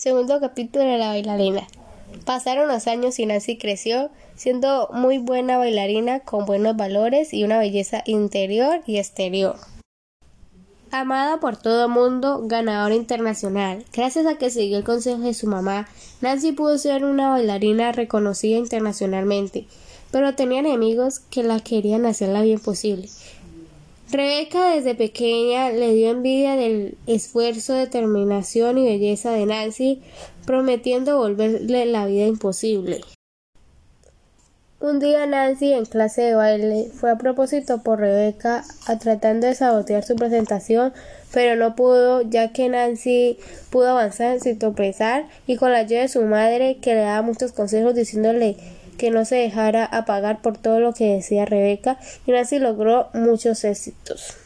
Segundo capítulo de la bailarina. Pasaron los años y Nancy creció, siendo muy buena bailarina con buenos valores y una belleza interior y exterior. Amada por todo el mundo, ganadora internacional. Gracias a que siguió el consejo de su mamá, Nancy pudo ser una bailarina reconocida internacionalmente, pero tenía enemigos que la querían hacer la bien posible. Rebeca desde pequeña le dio envidia del esfuerzo, determinación y belleza de Nancy, prometiendo volverle la vida imposible. Un día Nancy en clase de baile fue a propósito por Rebeca a tratando de sabotear su presentación, pero no pudo ya que Nancy pudo avanzar sin tropezar y con la ayuda de su madre que le daba muchos consejos diciéndole que no se dejara apagar por todo lo que decía Rebeca y Nancy logró muchos éxitos.